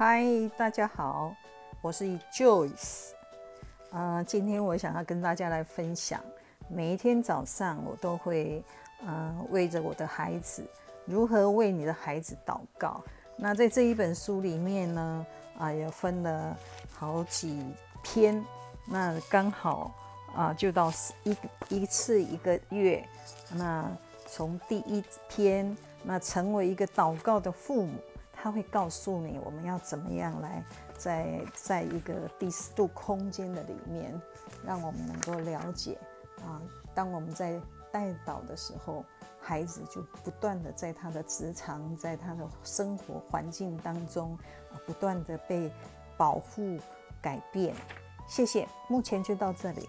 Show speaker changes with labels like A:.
A: 嗨，大家好，我是 Joyce。呃，今天我想要跟大家来分享，每一天早上我都会呃为着我的孩子，如何为你的孩子祷告。那在这一本书里面呢，啊，也分了好几篇，那刚好啊就到一一次一个月，那从第一天，那成为一个祷告的父母。他会告诉你，我们要怎么样来在在一个第四度空间的里面，让我们能够了解啊。当我们在带导的时候，孩子就不断的在他的职场，在他的生活环境当中，不断的被保护改变。谢谢，目前就到这里。